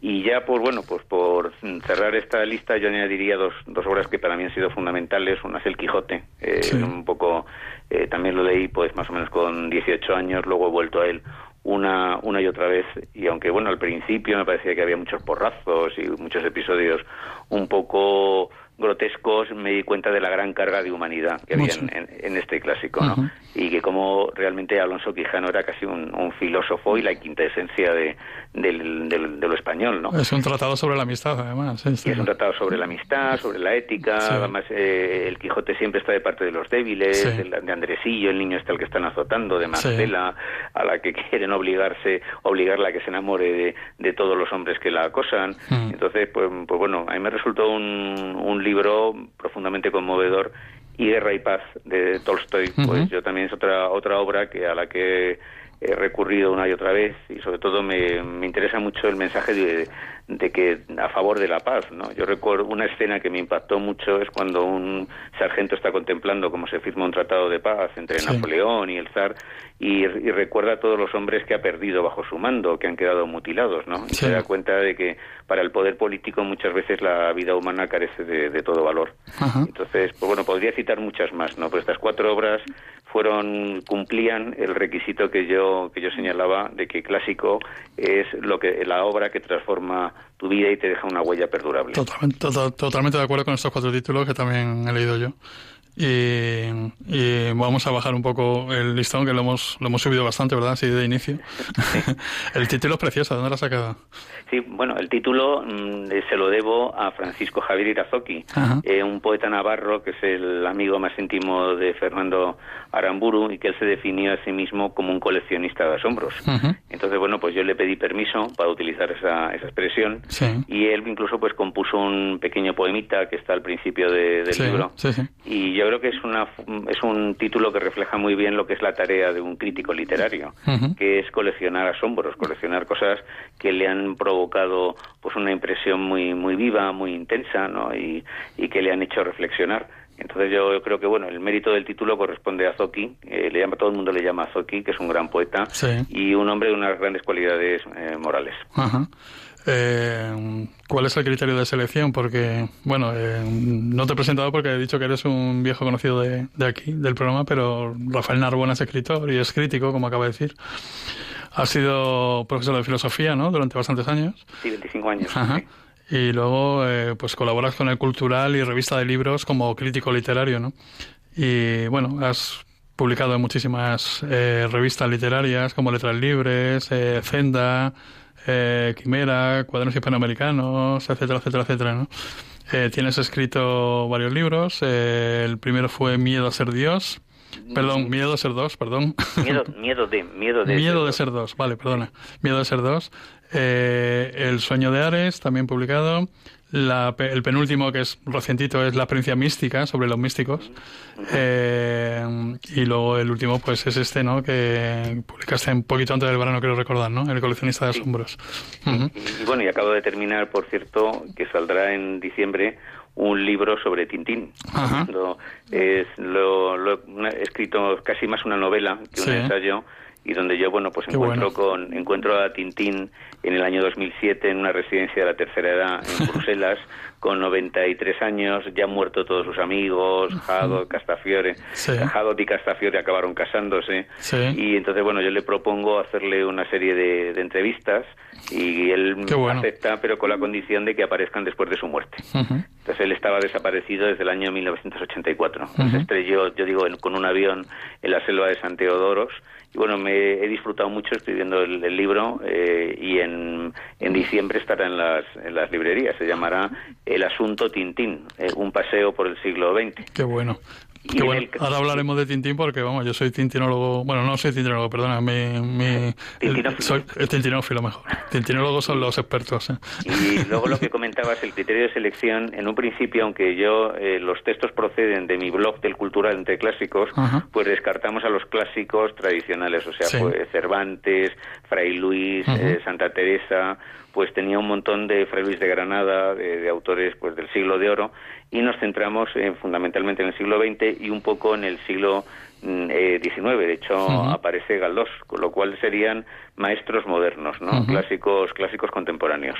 Y ya por bueno, pues por cerrar esta lista yo añadiría dos, dos obras que para mí han sido fundamentales. Una es El Quijote, eh, un poco eh, también lo leí pues más o menos con 18 años, luego he vuelto a él una, una y otra vez. Y aunque, bueno, al principio me parecía que había muchos porrazos y muchos episodios un poco grotescos, me di cuenta de la gran carga de humanidad que había en, este clásico, ¿no? Y que como realmente Alonso Quijano era casi un, filósofo y la quinta esencia de, lo español, ¿no? Es un tratado sobre la amistad, además. es un tratado sobre la amistad, sobre la ética, además eh, el Quijote siempre está de parte de los débiles, de, Andresillo, el niño está el que están azotando, de Marcela, a la que [LAUGHS] quieren obligarse, obligarla a que se enamore de, todos los hombres que la acosan. Mm. Entonces, pues, pues bueno, a mí me resultó un, un libro profundamente conmovedor y Guerra y Paz de Tolstoy, pues yo también es otra otra obra que a la que he recurrido una y otra vez y sobre todo me, me interesa mucho el mensaje de, de que a favor de la paz, ¿no? Yo recuerdo una escena que me impactó mucho es cuando un sargento está contemplando cómo se firma un tratado de paz entre Napoleón y el zar y, recuerda a todos los hombres que ha perdido bajo su mando, que han quedado mutilados, ¿no? Y se da cuenta de que para el poder político muchas veces la vida humana carece de, todo valor. Entonces, pues bueno, podría citar muchas más, ¿no? Pero estas cuatro obras fueron cumplían el requisito que yo que yo señalaba de que clásico es lo que la obra que transforma tu vida y te deja una huella perdurable. Totalmente, totalmente de acuerdo con estos cuatro títulos que también he leído yo. Y, vamos a bajar un poco el listón, que lo hemos, lo hemos subido bastante, ¿verdad? Así de inicio. [LAUGHS] el título es precioso, ¿dónde lo has sacado? Sí, bueno, el título mm, se lo debo a Francisco Javier Irazoki, eh, un poeta navarro que es el amigo más íntimo de Fernando Aramburu y que él se definió a sí mismo como un coleccionista de asombros. Entonces, bueno, pues yo le pedí permiso para utilizar esa, esa expresión y él incluso pues compuso un pequeño poemita que está al principio del libro. y yo creo que es, una, es un título que refleja muy bien lo que es la tarea de un crítico literario, que es coleccionar asombros, coleccionar cosas que le han provocado pues una impresión muy, muy viva, muy intensa ¿no? y, y que le han hecho reflexionar. Entonces yo creo que bueno el mérito del título corresponde a Zoki, eh, le llama todo el mundo le llama a Zoki, que es un gran poeta y un hombre de unas grandes cualidades eh, morales. Eh, ¿Cuál es el criterio de selección? Porque, bueno, no te he presentado porque he dicho que eres un viejo conocido de, aquí, del programa, pero Rafael Narbona es escritor y es crítico, como acaba de decir. Ha sido profesor de filosofía, ¿no? Durante bastantes años. Sí, 25 años. Y luego, eh, pues colaboras con el Cultural y Revista de Libros como crítico literario, ¿no? Y bueno, has publicado en muchísimas eh, revistas literarias como Letras Libres, eh, Zenda, eh, Quimera, Cuadernos Hispanoamericanos, etcétera, etcétera, etcétera, ¿no? Eh, tienes escrito varios libros. Eh, el primero fue Miedo a ser Dios. Perdón, Miedo a ser dos, perdón. Miedo, [LAUGHS] miedo de, miedo de. Miedo de ser dos, vale, perdona. Miedo de ser dos. Eh, el sueño de Ares, también publicado. La, el penúltimo, que es recientito, es La experiencia mística, sobre los místicos. Eh, y luego el último, pues es este, ¿no? Que publicaste un poquito antes del verano, quiero recordar, ¿no? El coleccionista de asombros. y, bueno, y acabo de terminar, por cierto, que saldrá en diciembre un libro sobre Tintín. Lo, es, lo, escrito casi más una novela que un ensayo y donde yo bueno pues encuentro con encuentro a Tintín en el año 2007 en una residencia de la tercera edad en [LAUGHS] Bruselas con 93 años ya han muerto todos sus amigos Hadot Castafiore. Sí. Hadot y Castafiore acabaron casándose. Y entonces bueno yo le propongo hacerle una serie de, entrevistas y él acepta pero con la condición de que aparezcan después de su muerte. Entonces él estaba desaparecido desde el año 1984 se estrelló yo digo con un avión en la selva de San Teodoros. Y bueno, me he disfrutado mucho escribiendo el, libro eh, y en, en, diciembre estará en las, en las librerías. Se llamará El Asunto Tintín, eh, un paseo por el siglo XX. Qué bueno. bueno, ahora hablaremos de Tintín porque, vamos, yo soy tintinólogo, bueno, no soy tintinólogo, perdona, mi, mi soy el tintinófilo mejor. Tintinólogos son los expertos. ¿eh? Y luego lo que comentabas, el criterio de selección, en un principio, aunque yo, eh, los textos proceden de mi blog del Cultural entre Clásicos, pues descartamos a los clásicos tradicionales, o sea, pues Cervantes, Fray Luis, eh, Santa Teresa, pues tenía un montón de Fray Luis de Granada, de, autores pues del siglo de oro, y nos centramos fundamentalmente en el siglo XX y un poco en el siglo XIX. Mm, eh, de hecho, aparece Galdós, con lo cual serían maestros modernos, ¿no? Clásicos, clásicos contemporáneos.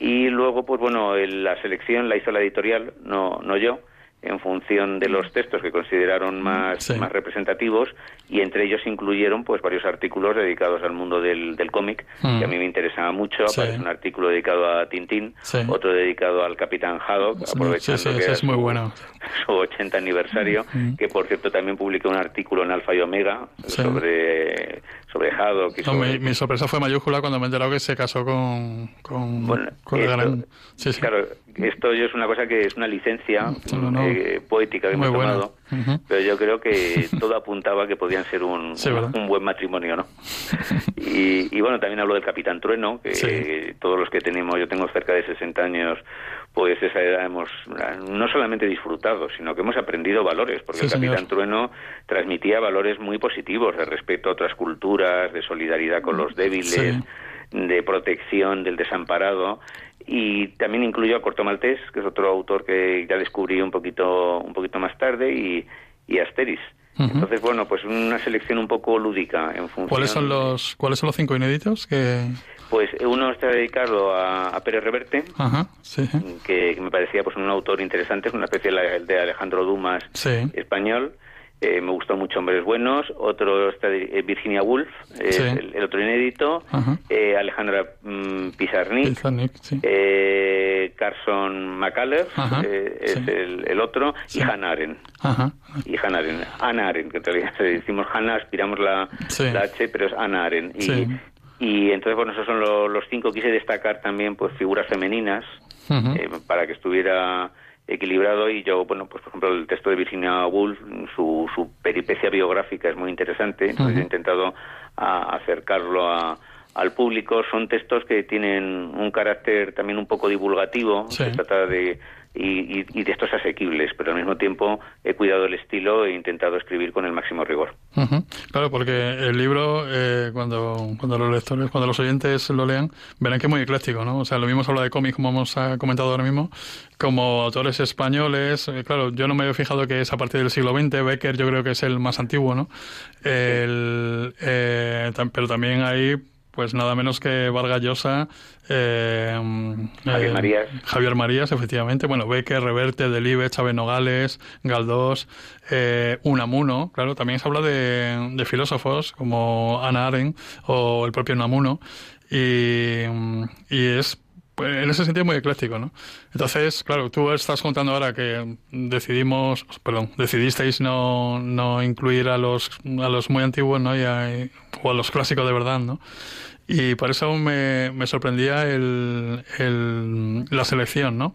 Y luego, pues bueno, la selección la hizo la editorial, no, no yo en función de los textos que consideraron más, más representativos y entre ellos incluyeron pues varios artículos dedicados al mundo del, del cómic que a mí me interesaba mucho. Un artículo dedicado a Tintín otro dedicado al Capitán Haddock aprovechando que es muy bueno. [LAUGHS] su 80 aniversario que por cierto también publiqué un artículo en Alfa y Omega sobre sobre Haddock y mi, sorpresa fue mayúscula cuando me he enterado que se casó con con, gran... claro esto es una cosa que es una licencia eh, poética que hemos tomado, pero yo creo que [LAUGHS] todo apuntaba que podían ser un, un, buen matrimonio, ¿no? [LAUGHS] y, bueno, también hablo del Capitán Trueno, que todos los que tenemos, yo tengo cerca de 60 años, pues esa edad hemos no solamente disfrutado, sino que hemos aprendido valores, porque el Capitán Trueno transmitía valores muy positivos de respeto a otras culturas, de solidaridad con los débiles, de protección del desamparado y también incluyo a Corto Maltés, que es otro autor que ya descubrí un poquito, un poquito más tarde, y, y Asteris. Entonces, bueno, pues una selección un poco lúdica en función... ¿Cuáles son los, ¿cuáles son los cinco inéditos que...? Pues uno está dedicado a, Pérez Reverte, que, me parecía pues un autor interesante, es una especie de Alejandro Dumas español. Eh, me gustó mucho Hombres Buenos, otro está de, eh, Virginia Woolf, el, otro inédito, eh, Alejandra mm, Pizarnik, Carson McCullers es el, otro, y Hannah Arendt. Y Hannah Arendt, Anna Arendt, que en realidad [LAUGHS] decimos Hannah, aspiramos la, H, pero es Anna Arendt. Y, y entonces, bueno, esos son los cinco. Quise destacar también pues figuras femeninas para que estuviera equilibrado. Y yo, bueno, pues por ejemplo el texto de Virginia Woolf, su, su peripecia biográfica es muy interesante, entonces he intentado acercarlo a, al público. Son textos que tienen un carácter también un poco divulgativo, se trata de y, y, de estos asequibles, pero al mismo tiempo he cuidado el estilo e intentado escribir con el máximo rigor. Claro, porque el libro, eh, cuando, cuando los lectores, cuando los oyentes lo lean, verán que es muy ecléctico, ¿no? O sea, lo mismo se habla de cómics, como hemos comentado ahora mismo, como autores españoles. Eh, claro, yo no me había fijado que es a partir del siglo XX, Becker yo creo que es el más antiguo, ¿no? El, eh, pero también hay pues nada menos que Vargas Llosa, eh, Javier eh, Marías. Javier Marías, efectivamente, bueno, Becker, Reverte, Delibe, Chávez Nogales, Galdós, eh, Unamuno, claro, también se habla de, de, filósofos como Ana Arendt o el propio Unamuno, y, y es en ese sentido muy ecléctico, ¿no? Entonces, claro, tú estás contando ahora que decidimos, perdón, decidisteis no, no incluir a los, a los muy antiguos, ¿no? Y a, o a los clásicos de verdad, ¿no? Y por eso me, me sorprendía el, el, la selección, ¿no?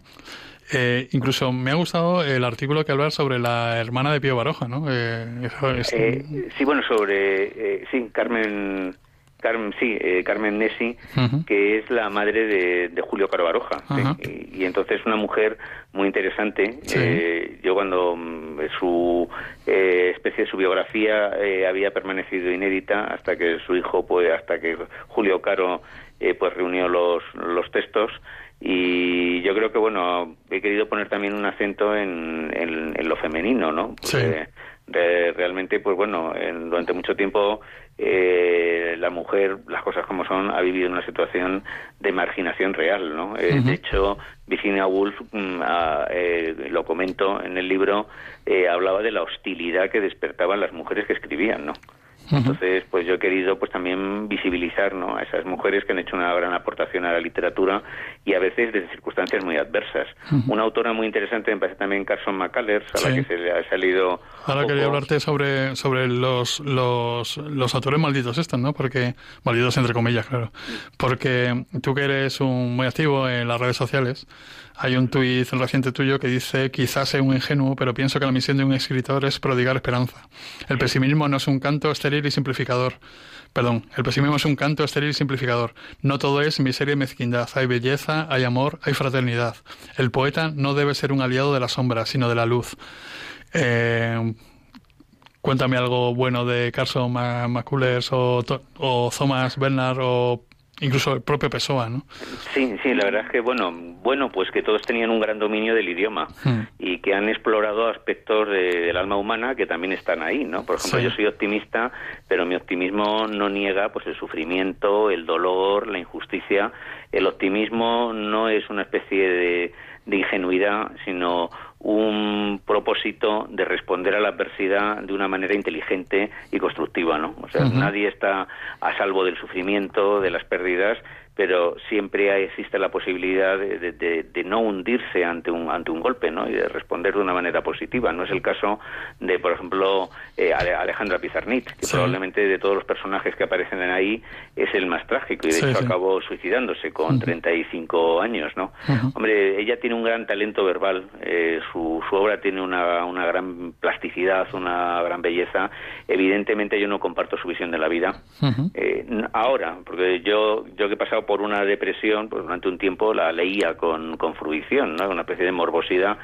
Eh, incluso me ha gustado el artículo que hablar sobre la hermana de Pío Baroja, ¿no? Eh, eh, sí, bueno, sobre, sí, Carmen Carmen, sí, eh, Carmen Nessi, que es la madre de, Julio Caro Baroja. Y, entonces una mujer muy interesante. Eh, yo cuando mm, su eh, especie de su biografía había permanecido inédita hasta que su hijo, pues hasta que Julio Caro pues reunió los, los textos y yo creo que bueno he querido poner también un acento en, en, lo femenino no realmente pues bueno durante mucho tiempo eh, la mujer, las cosas como son, ha vivido una situación de marginación real, ¿no? Eh, de hecho, Virginia Woolf, mm, eh, lo comento en el libro, eh, hablaba de la hostilidad que despertaban las mujeres que escribían, ¿no? Entonces, pues yo he querido pues también visibilizar ¿no? a esas mujeres que han hecho una gran aportación a la literatura y a veces desde circunstancias muy adversas. Una autora muy interesante me parece también Carson McCullers, a la que se le ha salido... Ahora quería hablarte sobre, sobre los, los, los autores malditos estos, ¿no? Porque, malditos entre comillas, claro. Porque tú que eres un, muy activo en las redes sociales, hay un tuit reciente tuyo que dice, quizás sea un ingenuo, pero pienso que la misión de un escritor es prodigar esperanza. El pesimismo no es un canto estéril y simplificador. Perdón, el pesimismo es un canto estéril y simplificador. No todo es miseria y mezquindad. Hay belleza, hay amor, hay fraternidad. El poeta no debe ser un aliado de la sombra, sino de la luz. Eh, cuéntame algo bueno de Carson McCullers o, o Thomas Bernard o incluso el propio Pessoa, ¿no? Sí, sí, la verdad es que, bueno, bueno, pues que todos tenían un gran dominio del idioma hmm. y que han explorado aspectos del alma humana que también están ahí, ¿no? Por ejemplo, yo soy optimista, pero mi optimismo no niega, pues, el sufrimiento, el dolor, la injusticia. El optimismo no es una especie de, de ingenuidad, sino un propósito de responder a la adversidad de una manera inteligente y constructiva, ¿no? O sea, nadie está a salvo del sufrimiento, de las pérdidas, pero siempre existe la posibilidad de, no hundirse ante un ante un golpe no y de responder de una manera positiva. No es el caso de por ejemplo eh, Alejandra Pizarnik que probablemente de todos los personajes que aparecen ahí es el más trágico y de hecho acabó suicidándose con 35 años no hombre ella tiene un gran talento verbal eh, su, su obra tiene una, una gran plasticidad una gran belleza. Evidentemente yo no comparto su visión de la vida. Eh, ahora porque yo yo que he pasado por una depresión, pues durante un tiempo la leía con, con fruición, ¿no? una especie de morbosidad,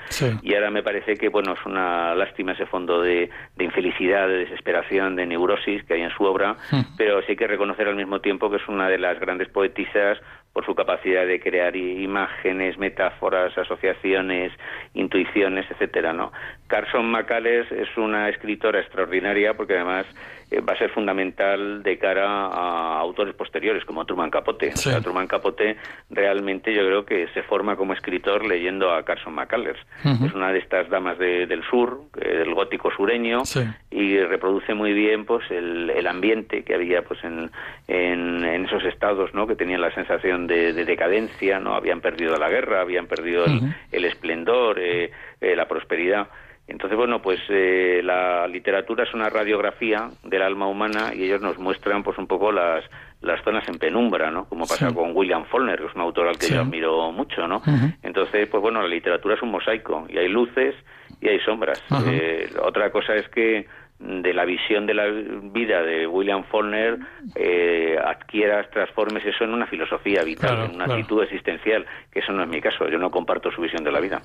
y ahora me parece que bueno es una lástima ese fondo de, de infelicidad, de desesperación, de neurosis que hay en su obra, hmm. pero sí hay que reconocer al mismo tiempo que es una de las grandes poetisas por su capacidad de crear imágenes, metáforas, asociaciones, intuiciones, etcétera, ¿no? Carson McCullers es una escritora extraordinaria porque además eh, va a ser fundamental de cara a autores posteriores como Truman Capote. Truman Capote realmente yo creo que se forma como escritor leyendo a Carson McCullers. Es una de estas damas del sur, del gótico sureño, y reproduce muy bien pues el, el ambiente que había pues en, en, esos estados, ¿no? Que tenían la sensación de, decadencia, ¿no? Habían perdido la guerra, habían perdido el, esplendor, eh, eh, la prosperidad. Entonces, bueno, pues eh, la literatura es una radiografía del alma humana y ellos nos muestran pues un poco las, las zonas en penumbra, ¿no? Como pasa con William Faulkner, que es un autor al que yo admiro mucho, ¿no? Entonces, pues bueno, la literatura es un mosaico y hay luces y hay sombras. Eh, otra cosa es que de la visión de la vida de William Faulkner eh, adquieras, transformes eso en una filosofía vital, en una actitud existencial, que eso no es mi caso, yo no comparto su visión de la vida.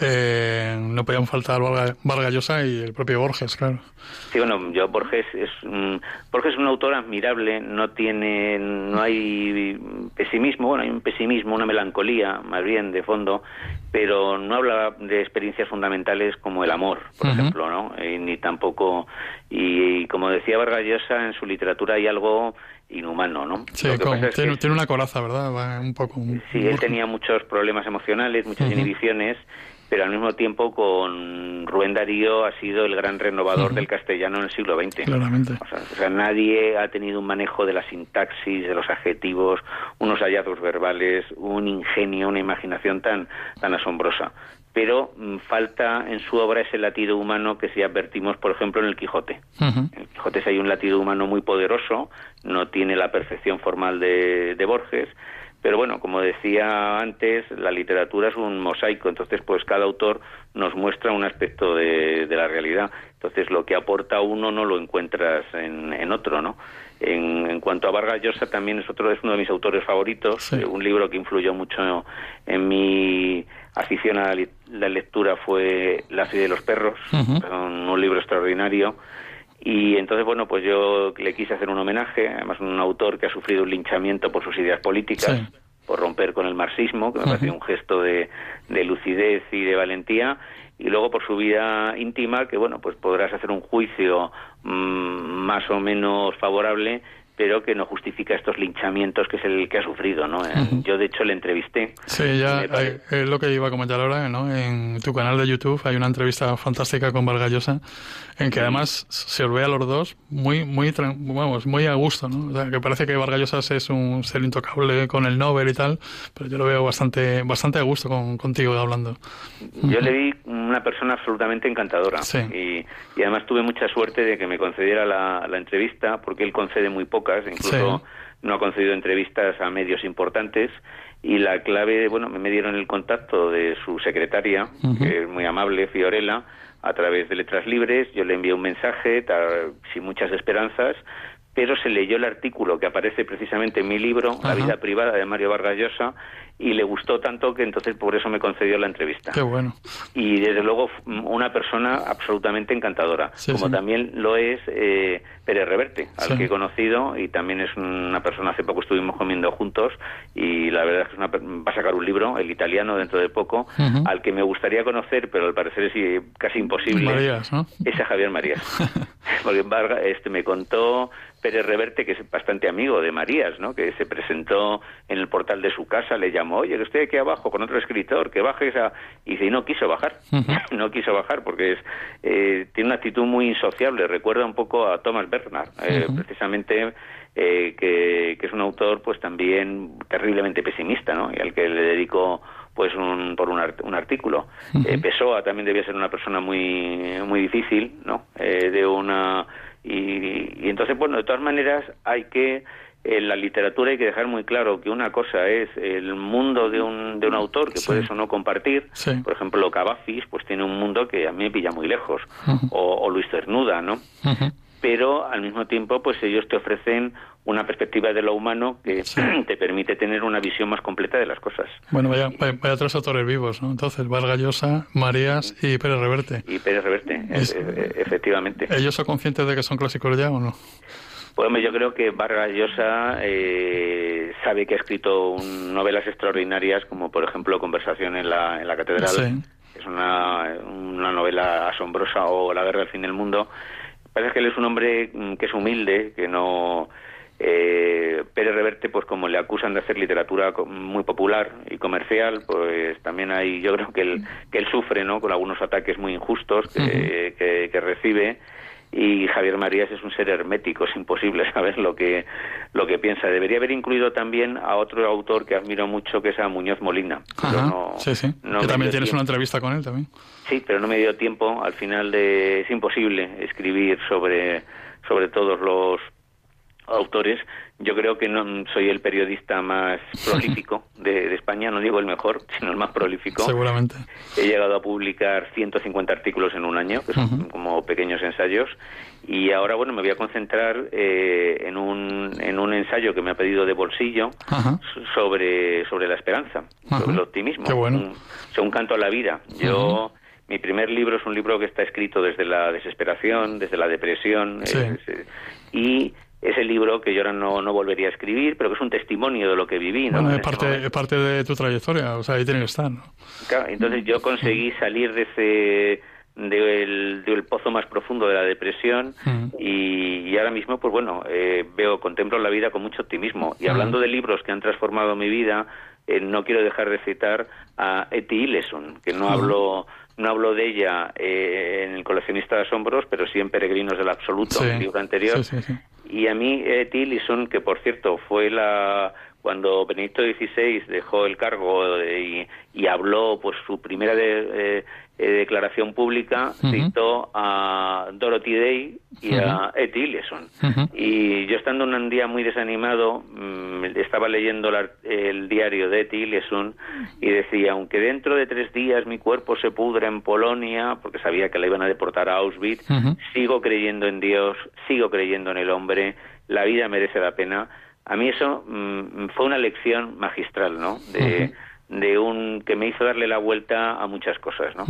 Eh, no podían faltar Vargas Llosa y el propio Borges, claro. Sí, bueno, yo Borges es Borges es un autor admirable, no tiene, no hay pesimismo, bueno, hay un pesimismo, una melancolía, más bien de fondo, pero no habla de experiencias fundamentales como el amor, por ejemplo, ¿no? ni tampoco, y, como decía Vargas Llosa, en su literatura hay algo inhumano, ¿no? Sí, tiene, una coraza, ¿verdad? un poco. sí, él tenía muchos problemas emocionales, muchas inhibiciones pero al mismo tiempo con Rubén Darío ha sido el gran renovador del castellano en el siglo XX. Claramente. O sea, nadie ha tenido un manejo de la sintaxis, de los adjetivos, unos hallazgos verbales, un ingenio, una imaginación tan, tan asombrosa. Pero mm, falta en su obra ese latido humano que si advertimos, por ejemplo, en el Quijote. En el Quijote hay un latido humano muy poderoso, no tiene la perfección formal de, de Borges, pero bueno, como decía antes, la literatura es un mosaico, entonces pues cada autor nos muestra un aspecto de, la realidad. Entonces lo que aporta uno no lo encuentras en, otro, ¿no? En, cuanto a Vargas Llosa también es otro es uno de mis autores favoritos, un libro que influyó mucho en mi afición a la lectura fue La ciudad de los perros, un libro extraordinario y entonces, bueno, pues yo le quise hacer un homenaje, además un autor que ha sufrido un linchamiento por sus ideas políticas, por romper con el marxismo, que me parece un gesto de, de lucidez y de valentía, y luego por su vida íntima, que bueno, pues podrás hacer un juicio mm, más o menos favorable, pero que no justifica estos linchamientos que es el que ha sufrido, ¿no? Yo, de hecho, le entrevisté. Sí, ya es lo que iba a comentar ahora, ¿no? En tu canal de YouTube hay una entrevista fantástica con Vargallosa, en que además se ve a los dos muy, muy, vamos, muy a gusto, ¿no? O sea, que parece que Vargallosa es un ser intocable con el Nobel y tal, pero yo lo veo bastante, bastante a gusto con, contigo hablando. Yo le vi una persona absolutamente encantadora. Sí. Y, y, además tuve mucha suerte de que me concediera la, la entrevista, porque él concede muy poco incluso no ha concedido entrevistas a medios importantes. Y la clave, bueno, me dieron el contacto de su secretaria, que es muy amable, Fiorella, a través de Letras Libres, yo le envié un mensaje sin muchas esperanzas, pero se leyó el artículo que aparece precisamente en mi libro, La vida privada de Mario Vargas Llosa, y le gustó tanto que entonces por eso me concedió la entrevista. Qué bueno. Y desde luego una persona absolutamente encantadora, como también lo es eh, Pérez Reverte, al que he conocido y también es una persona, hace poco estuvimos comiendo juntos y la verdad es que va a sacar un libro, el italiano, dentro de poco, al que me gustaría conocer, pero al parecer es casi imposible, Marías, ¿no? es a Javier Marías. [LAUGHS] Porque este, me contó Pérez Reverte, que es bastante amigo de Marías, ¿no? que se presentó en el portal de su casa, le llamó, oye, que estoy aquí abajo con otro escritor, que baje esa... Y dice, y no quiso bajar, [LAUGHS] no quiso bajar porque es, eh, tiene una actitud muy insociable, recuerda un poco a Thomas Bernard, eh, precisamente eh, que, es un autor pues también terriblemente pesimista, ¿no? Y al que le dedico pues un, por un, un artículo. Pessoa también debía ser una persona muy muy difícil, ¿no? de una y, entonces, bueno, de todas maneras hay que, en la literatura hay que dejar muy claro que una cosa es el mundo de un, de un autor que puedes o no compartir. Por ejemplo, Cavafis, pues tiene un mundo que a mí me pilla muy lejos. o, Luis Cernuda, ¿no? Pero al mismo tiempo, pues ellos te ofrecen una perspectiva de lo humano que [CLEARS THROAT] te permite tener una visión más completa de las cosas. Bueno, vaya, vaya, tres autores vivos, ¿no? Entonces, Vargas Llosa, Marías y Pérez Reverte. Y Pérez Reverte, e, e, efectivamente. ¿Ellos son conscientes de que son clásicos ya o no? Pues yo creo que Vargas Llosa eh, sabe que ha escrito novelas extraordinarias, como por ejemplo Conversación en la, en la Catedral. Es una, una novela asombrosa, o La Guerra del Fin del Mundo. Parece que él es un hombre mm, que es humilde, que no eh, Pérez Reverte, pues como le acusan de hacer literatura muy popular y comercial, pues también hay, yo creo que él, que él sufre, ¿no? Con algunos ataques muy injustos que, que, recibe y Javier Marías es un ser hermético, es imposible [LAUGHS] saber lo que lo que piensa. Debería haber incluido también a otro autor que admiro mucho, que es a Muñoz Molina. sí, sí. que también tienes una entrevista con él también. Sí, pero no me dio tiempo. Al final de es imposible escribir sobre sobre todos los autores, yo creo que no soy el periodista más [LAUGHS] prolífico de, España, no digo el mejor, [LAUGHS] sino el más prolífico. Seguramente. He llegado a publicar 150 artículos en un año, que son como pequeños ensayos, y ahora, bueno, me voy a concentrar eh, en, un, en un ensayo que me ha pedido de bolsillo sobre, sobre la esperanza, sobre el optimismo. Qué bueno. un, canto a la vida. Yo... Mi primer libro es un libro que está escrito desde la desesperación, desde la depresión, y ese libro que yo ahora no, no volvería a escribir, pero que es un testimonio de lo que viví. Bueno, es parte, parte de tu trayectoria, o sea, ahí tiene que estar. ¿no? Claro, entonces yo conseguí salir de ese del, del pozo más profundo de la depresión y, ahora mismo pues bueno eh, veo contemplo la vida con mucho optimismo y hablando de libros que han transformado mi vida eh, no quiero dejar de citar a Eti Ileson, que no hablo no hablo de ella eh, en El coleccionista de asombros, pero sí en Peregrinos del Absoluto, en el libro anterior. y a mí Eti Ileson, que por cierto fue la cuando Benedicto XVI dejó el cargo y, y habló pues su primera de, eh, declaración pública citó a Dorothy Day y a Ed Y yo estando un día muy desanimado, mm, estaba leyendo el diario de Ed y decía, aunque dentro de tres días mi cuerpo se pudra en Polonia, porque sabía que la iban a deportar a Auschwitz, sigo creyendo en Dios, sigo creyendo en el hombre, la vida merece la pena. A mí eso mm, fue una lección magistral, ¿no? De, de un que me hizo darle la vuelta a muchas cosas, ¿no?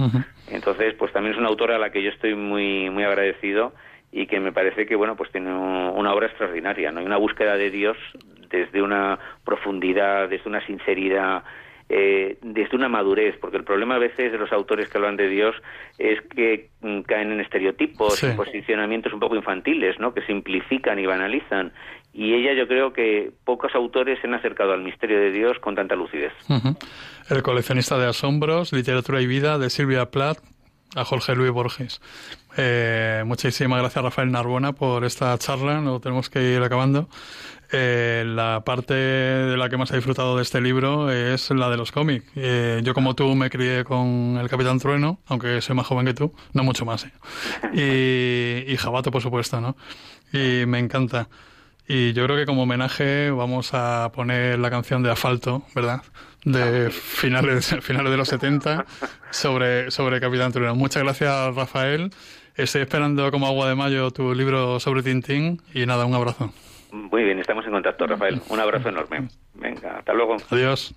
Entonces, pues también es una autora a la que yo estoy muy muy agradecido y que me parece que bueno, pues tiene una obra extraordinaria, ¿no? Hay una búsqueda de Dios desde una profundidad, desde una sinceridad eh, desde una madurez, porque el problema a veces de los autores que hablan de Dios es que mm, caen en estereotipos, en posicionamientos un poco infantiles, ¿no? que simplifican y banalizan. Y ella yo creo que pocos autores se han acercado al misterio de Dios con tanta lucidez. El coleccionista de asombros, literatura y vida de Silvia Plath a Jorge Luis Borges. Eh, muchísimas gracias Rafael Narbona por esta charla, lo tenemos que ir acabando. Eh, la parte de la que más he disfrutado de este libro es la de los cómics. Eh, yo como tú me crié con El Capitán Trueno, aunque soy más joven que tú, no mucho más. ¿eh? [LAUGHS] Y, y Jabato, por supuesto, ¿no? Y me encanta. Y yo creo que como homenaje vamos a poner la canción de Asfalto, ¿verdad? De finales, [LAUGHS] finales de los 70 sobre, sobre Capitán Trueno. Muchas gracias, Rafael. Estoy esperando como agua de mayo tu libro sobre Tintín y nada, un abrazo. Muy bien, estamos en contacto, Rafael. Un abrazo enorme. Venga, hasta luego. Adiós.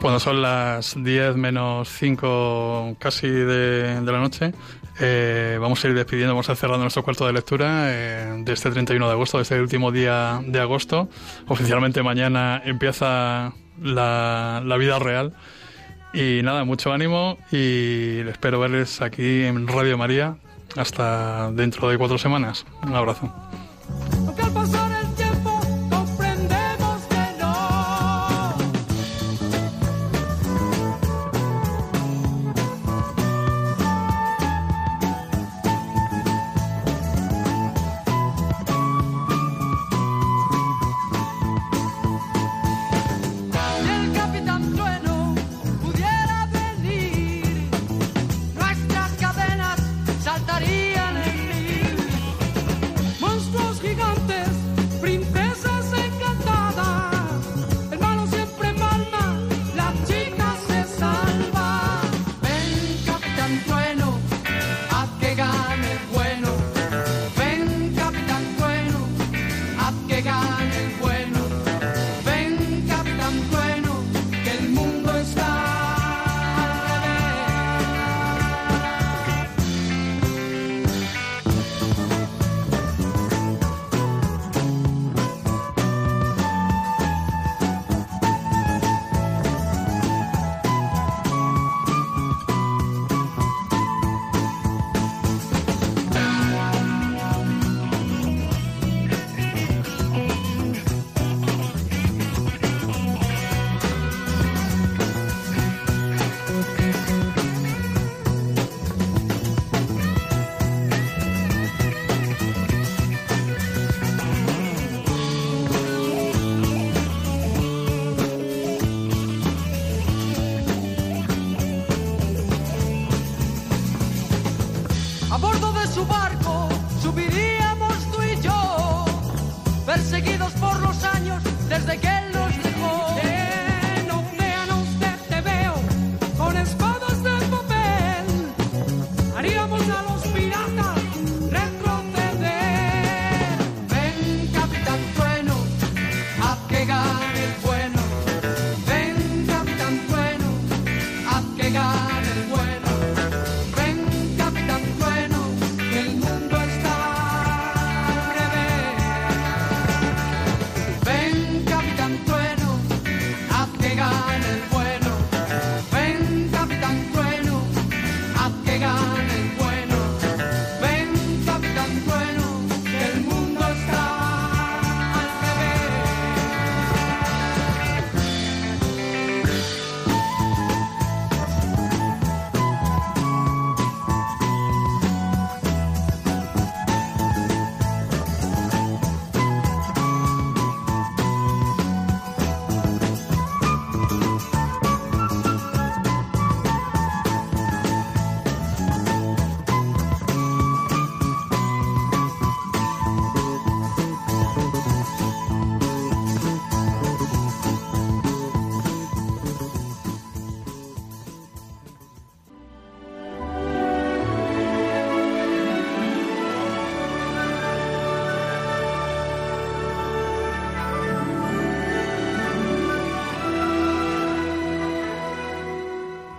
Cuando son las 10 menos 5 casi de, de la noche, eh, vamos a ir despidiendo, vamos a cerrar nuestro cuarto de lectura eh, de este 31 de agosto, de este último día de agosto. Oficialmente mañana empieza la, la vida real. Y nada, mucho ánimo y espero verles aquí en Radio María hasta dentro de cuatro semanas. Un abrazo.